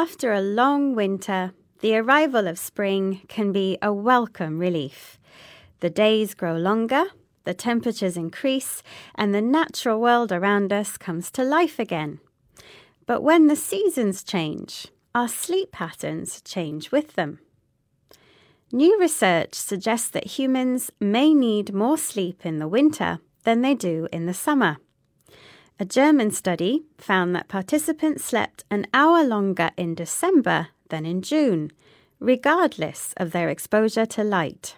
After a long winter, the arrival of spring can be a welcome relief. The days grow longer, the temperatures increase, and the natural world around us comes to life again. But when the seasons change, our sleep patterns change with them. New research suggests that humans may need more sleep in the winter than they do in the summer. A German study found that participants slept an hour longer in December than in June, regardless of their exposure to light.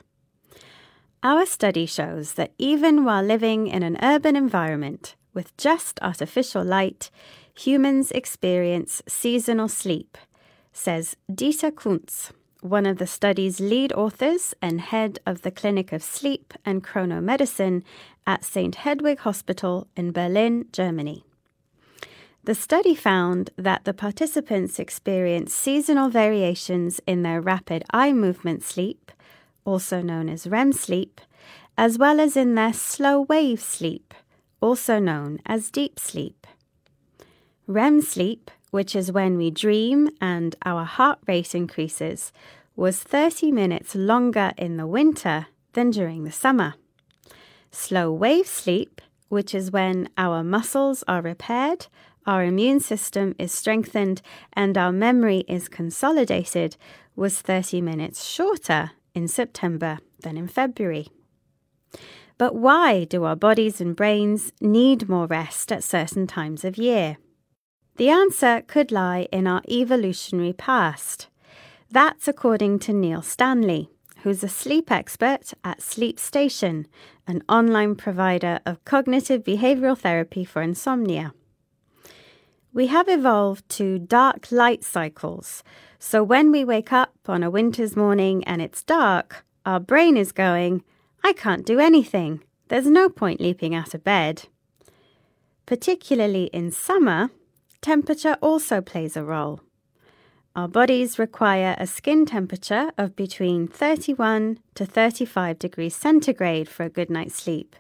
Our study shows that even while living in an urban environment with just artificial light, humans experience seasonal sleep, says Dieter Kunz, one of the study's lead authors and head of the Clinic of Sleep and Chronomedicine at St. Hedwig Hospital in Berlin, Germany. The study found that the participants experienced seasonal variations in their rapid eye movement sleep, also known as REM sleep, as well as in their slow wave sleep, also known as deep sleep. REM sleep, which is when we dream and our heart rate increases, was 30 minutes longer in the winter than during the summer. Slow wave sleep, which is when our muscles are repaired, our immune system is strengthened, and our memory is consolidated, was 30 minutes shorter in September than in February. But why do our bodies and brains need more rest at certain times of year? The answer could lie in our evolutionary past. That's according to Neil Stanley, who's a sleep expert at Sleep Station, an online provider of cognitive behavioral therapy for insomnia. We have evolved to dark light cycles, so when we wake up on a winter's morning and it's dark, our brain is going, I can't do anything. There's no point leaping out of bed. Particularly in summer, temperature also plays a role. Our bodies require a skin temperature of between 31 to 35 degrees centigrade for a good night's sleep,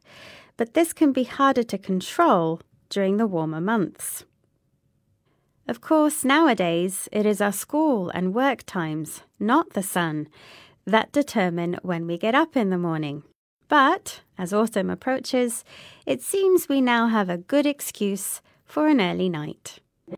but this can be harder to control during the warmer months. Of course, nowadays it is our school and work times, not the sun, that determine when we get up in the morning. But as autumn approaches, it seems we now have a good excuse for an early night.